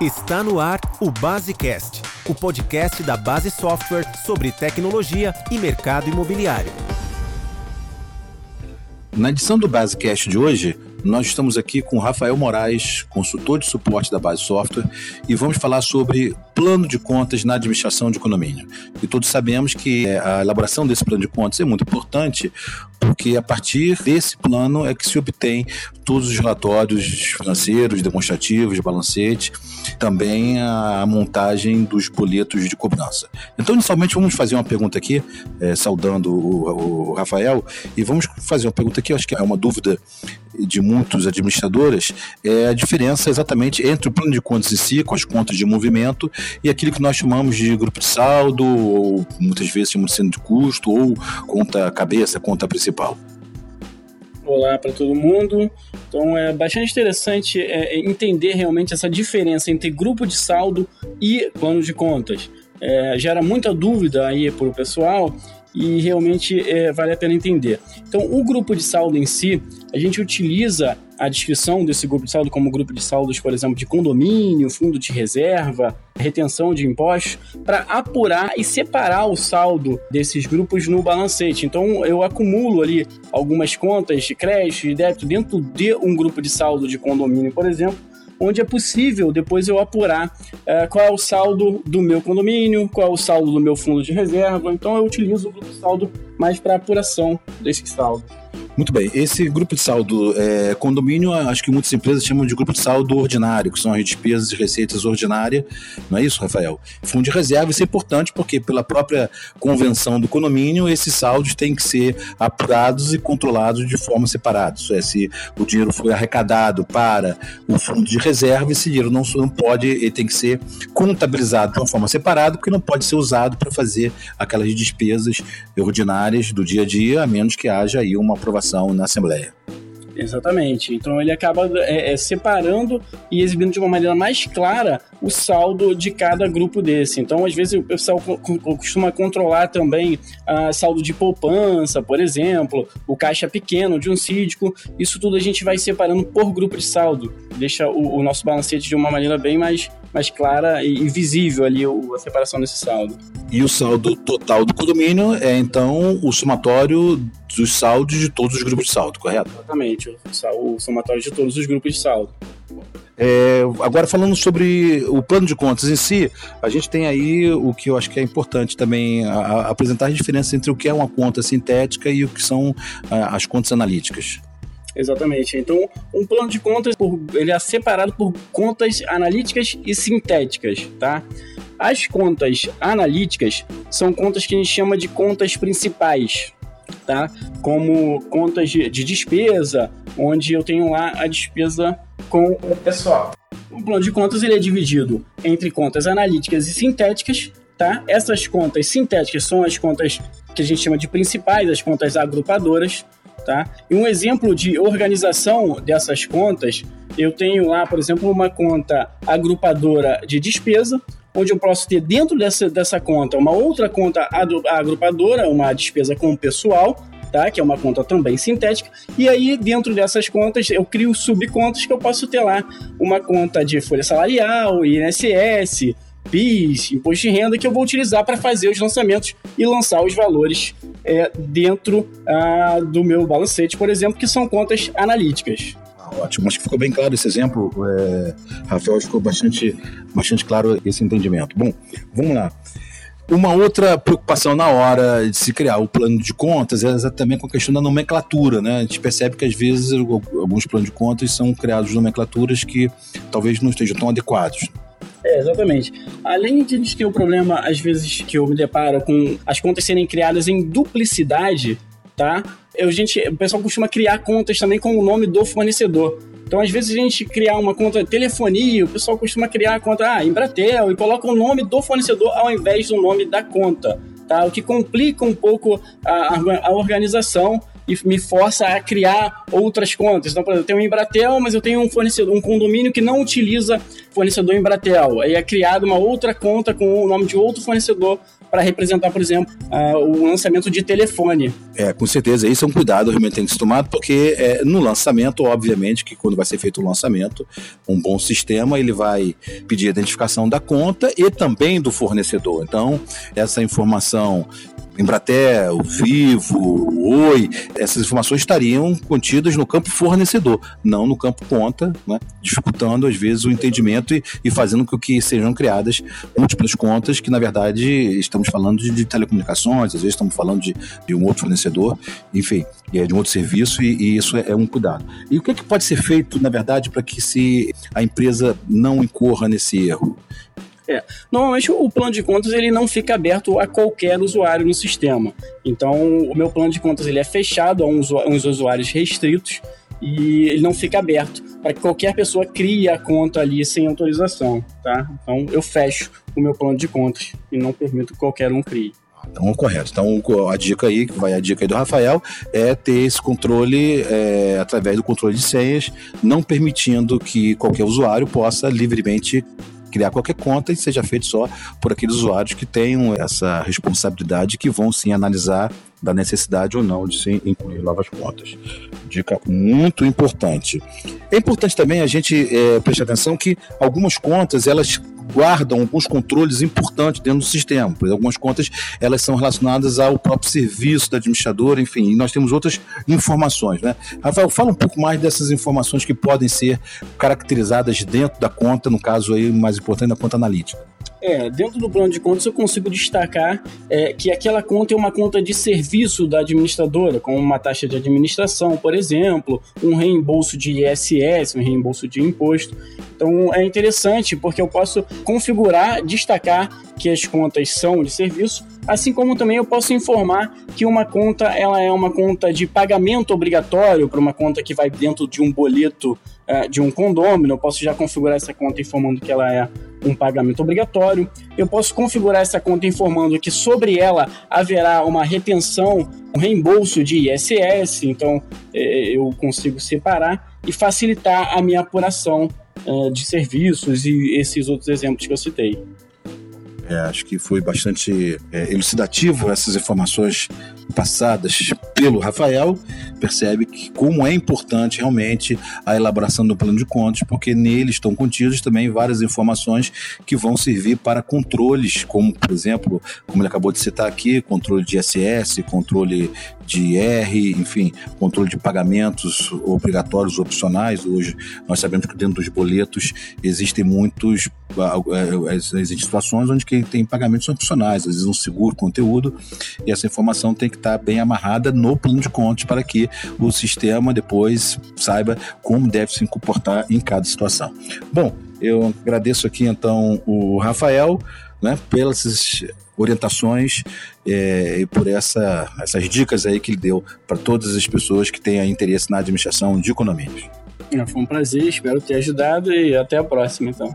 Está no ar o Basecast, o podcast da Base Software sobre tecnologia e mercado imobiliário. Na edição do Basecast de hoje, nós estamos aqui com Rafael Moraes, consultor de suporte da Base Software, e vamos falar sobre plano de contas na administração de condomínio. E todos sabemos que é, a elaboração desse plano de contas é muito importante, porque a partir desse plano é que se obtém todos os relatórios financeiros, demonstrativos, de balancete, também a montagem dos boletos de cobrança. Então, inicialmente, vamos fazer uma pergunta aqui, é, saudando o, o, Rafael, e vamos fazer uma pergunta aqui, acho que é uma dúvida de muitos administradores, é a diferença exatamente entre o plano de contas em si, com as contas de movimento, e aquilo que nós chamamos de grupo de saldo, ou muitas vezes chamamos de de custo, ou conta cabeça, conta principal. Olá para todo mundo. Então é bastante interessante é, entender realmente essa diferença entre grupo de saldo e plano de contas. É, gera muita dúvida aí para o pessoal e realmente é, vale a pena entender. Então, o grupo de saldo em si, a gente utiliza a descrição desse grupo de saldo como grupo de saldos, por exemplo, de condomínio, fundo de reserva, retenção de impostos, para apurar e separar o saldo desses grupos no balancete. Então, eu acumulo ali algumas contas de crédito e débito dentro de um grupo de saldo de condomínio, por exemplo, onde é possível depois eu apurar é, qual é o saldo do meu condomínio, qual é o saldo do meu fundo de reserva. Então eu utilizo o saldo mais para apuração desse saldo. Muito bem. Esse grupo de saldo é, condomínio, acho que muitas empresas chamam de grupo de saldo ordinário, que são as despesas e receitas ordinárias. Não é isso, Rafael? Fundo de reserva, isso é importante porque, pela própria convenção do condomínio, esses saldos têm que ser apurados e controlados de forma separada. Isso é, se o dinheiro foi arrecadado para o fundo de reserva, esse dinheiro não, não pode, ele tem que ser contabilizado de uma forma separada, porque não pode ser usado para fazer aquelas despesas ordinárias do dia a dia, a menos que haja aí uma aprovação na Assembleia. Exatamente. Então ele acaba é, é, separando e exibindo de uma maneira mais clara o saldo de cada grupo desse. Então, às vezes, o pessoal costuma controlar também a saldo de poupança, por exemplo, o caixa pequeno de um síndico. Isso tudo a gente vai separando por grupo de saldo. Deixa o, o nosso balancete de uma maneira bem mais, mais clara e, e visível ali o, a separação desse saldo. E o saldo total do condomínio é, então, o somatório dos saldos de todos os grupos de saldo, correto? Exatamente, o somatório de todos os grupos de saldo. É, agora falando sobre o plano de contas em si, a gente tem aí o que eu acho que é importante também a, a apresentar a diferença entre o que é uma conta sintética e o que são a, as contas analíticas. Exatamente. Então, um plano de contas ele é separado por contas analíticas e sintéticas, tá? As contas analíticas são contas que a gente chama de contas principais, tá? Como contas de, de despesa, onde eu tenho lá a despesa com o pessoal. O plano de contas ele é dividido entre contas analíticas e sintéticas, tá? Essas contas sintéticas são as contas que a gente chama de principais, as contas agrupadoras, tá? E um exemplo de organização dessas contas, eu tenho lá, por exemplo, uma conta agrupadora de despesa, onde eu posso ter dentro dessa, dessa conta uma outra conta agrupadora, uma despesa com pessoal, tá? Que é uma conta também sintética. E aí, dentro dessas contas, eu crio subcontas que eu posso ter lá uma conta de folha salarial, INSS, PIS, imposto de renda, que eu vou utilizar para fazer os lançamentos e lançar os valores é, dentro ah, do meu balancete, por exemplo, que são contas analíticas. Ótimo, acho que ficou bem claro esse exemplo, é, Rafael, ficou bastante, bastante claro esse entendimento. Bom, vamos lá. Uma outra preocupação na hora de se criar o plano de contas é exatamente com a questão da nomenclatura, né? A gente percebe que às vezes alguns planos de contas são criados nomenclaturas que talvez não estejam tão adequados. É, exatamente. Além de ter o problema, às vezes, que eu me deparo com as contas serem criadas em duplicidade, tá? Eu, gente, o pessoal costuma criar contas também com o nome do fornecedor. Então, às vezes, a gente criar uma conta de telefonia, o pessoal costuma criar a conta ah, Embratel e coloca o nome do fornecedor ao invés do nome da conta. Tá? O que complica um pouco a, a organização e me força a criar outras contas. Então, por exemplo, eu tenho um Embratel, mas eu tenho um fornecedor, um condomínio que não utiliza fornecedor Embratel. Aí é criada uma outra conta com o nome de outro fornecedor para representar, por exemplo, uh, o lançamento de telefone. É, com certeza. Isso é um cuidado realmente tem que ser tomado, porque é, no lançamento, obviamente, que quando vai ser feito o lançamento, um bom sistema ele vai pedir a identificação da conta e também do fornecedor. Então, essa informação Embratel, Vivo, Oi, essas informações estariam contidas no campo fornecedor, não no campo conta, né? dificultando às vezes o entendimento e, e, fazendo com que sejam criadas múltiplas contas que na verdade estamos falando de, de telecomunicações, às vezes estamos falando de, de, um outro fornecedor, enfim, é de um outro serviço e, e isso é, é, um cuidado. E o que, é que pode ser feito na verdade para que se a empresa não incorra nesse erro? É. Normalmente o plano de contas ele não fica aberto a qualquer usuário no sistema. Então o meu plano de contas ele é fechado a uns, uns usuários restritos e ele não fica aberto para que qualquer pessoa crie a conta ali sem autorização, tá? Então eu fecho o meu plano de contas e não permito que qualquer um crie. Então, correto. Então, a dica aí, que vai a dica aí do Rafael, é ter esse controle é, através do controle de senhas, não permitindo que qualquer usuário possa livremente criar qualquer conta e seja feito só por aqueles usuários que tenham essa responsabilidade que vão sim analisar da necessidade ou não de se incluir novas contas. Dica muito importante. É importante também a gente é, prestar atenção que algumas contas elas guardam alguns controles importantes dentro do sistema. Por algumas contas elas são relacionadas ao próprio serviço da administradora, enfim, e nós temos outras informações. Né? Rafael, fala um pouco mais dessas informações que podem ser caracterizadas dentro da conta, no caso aí mais importante, da conta analítica. É, dentro do plano de contas eu consigo destacar é, que aquela conta é uma conta de serviço da administradora, como uma taxa de administração, por exemplo, um reembolso de ISS, um reembolso de imposto. Então é interessante porque eu posso configurar, destacar que as contas são de serviço, assim como também eu posso informar que uma conta ela é uma conta de pagamento obrigatório para uma conta que vai dentro de um boleto uh, de um condômino. Eu posso já configurar essa conta informando que ela é um pagamento obrigatório. Eu posso configurar essa conta informando que sobre ela haverá uma retenção, um reembolso de ISS. Então eh, eu consigo separar e facilitar a minha apuração uh, de serviços e esses outros exemplos que eu citei. É, acho que foi bastante é, elucidativo essas informações passadas pelo Rafael. Percebe que como é importante realmente a elaboração do plano de contas, porque nele estão contidas também várias informações que vão servir para controles, como por exemplo, como ele acabou de citar aqui, controle de ISS, controle de IR, enfim, controle de pagamentos obrigatórios opcionais. Hoje nós sabemos que dentro dos boletos existem muitos é, existem situações onde tem pagamentos opcionais, às vezes um seguro conteúdo, e essa informação tem que estar bem amarrada no plano de contas para que o sistema depois saiba como deve se comportar em cada situação. Bom, eu agradeço aqui então o Rafael né, pelas orientações é, e por essa, essas dicas aí que ele deu para todas as pessoas que tenham interesse na administração de economias. É, foi um prazer, espero ter ajudado e até a próxima então.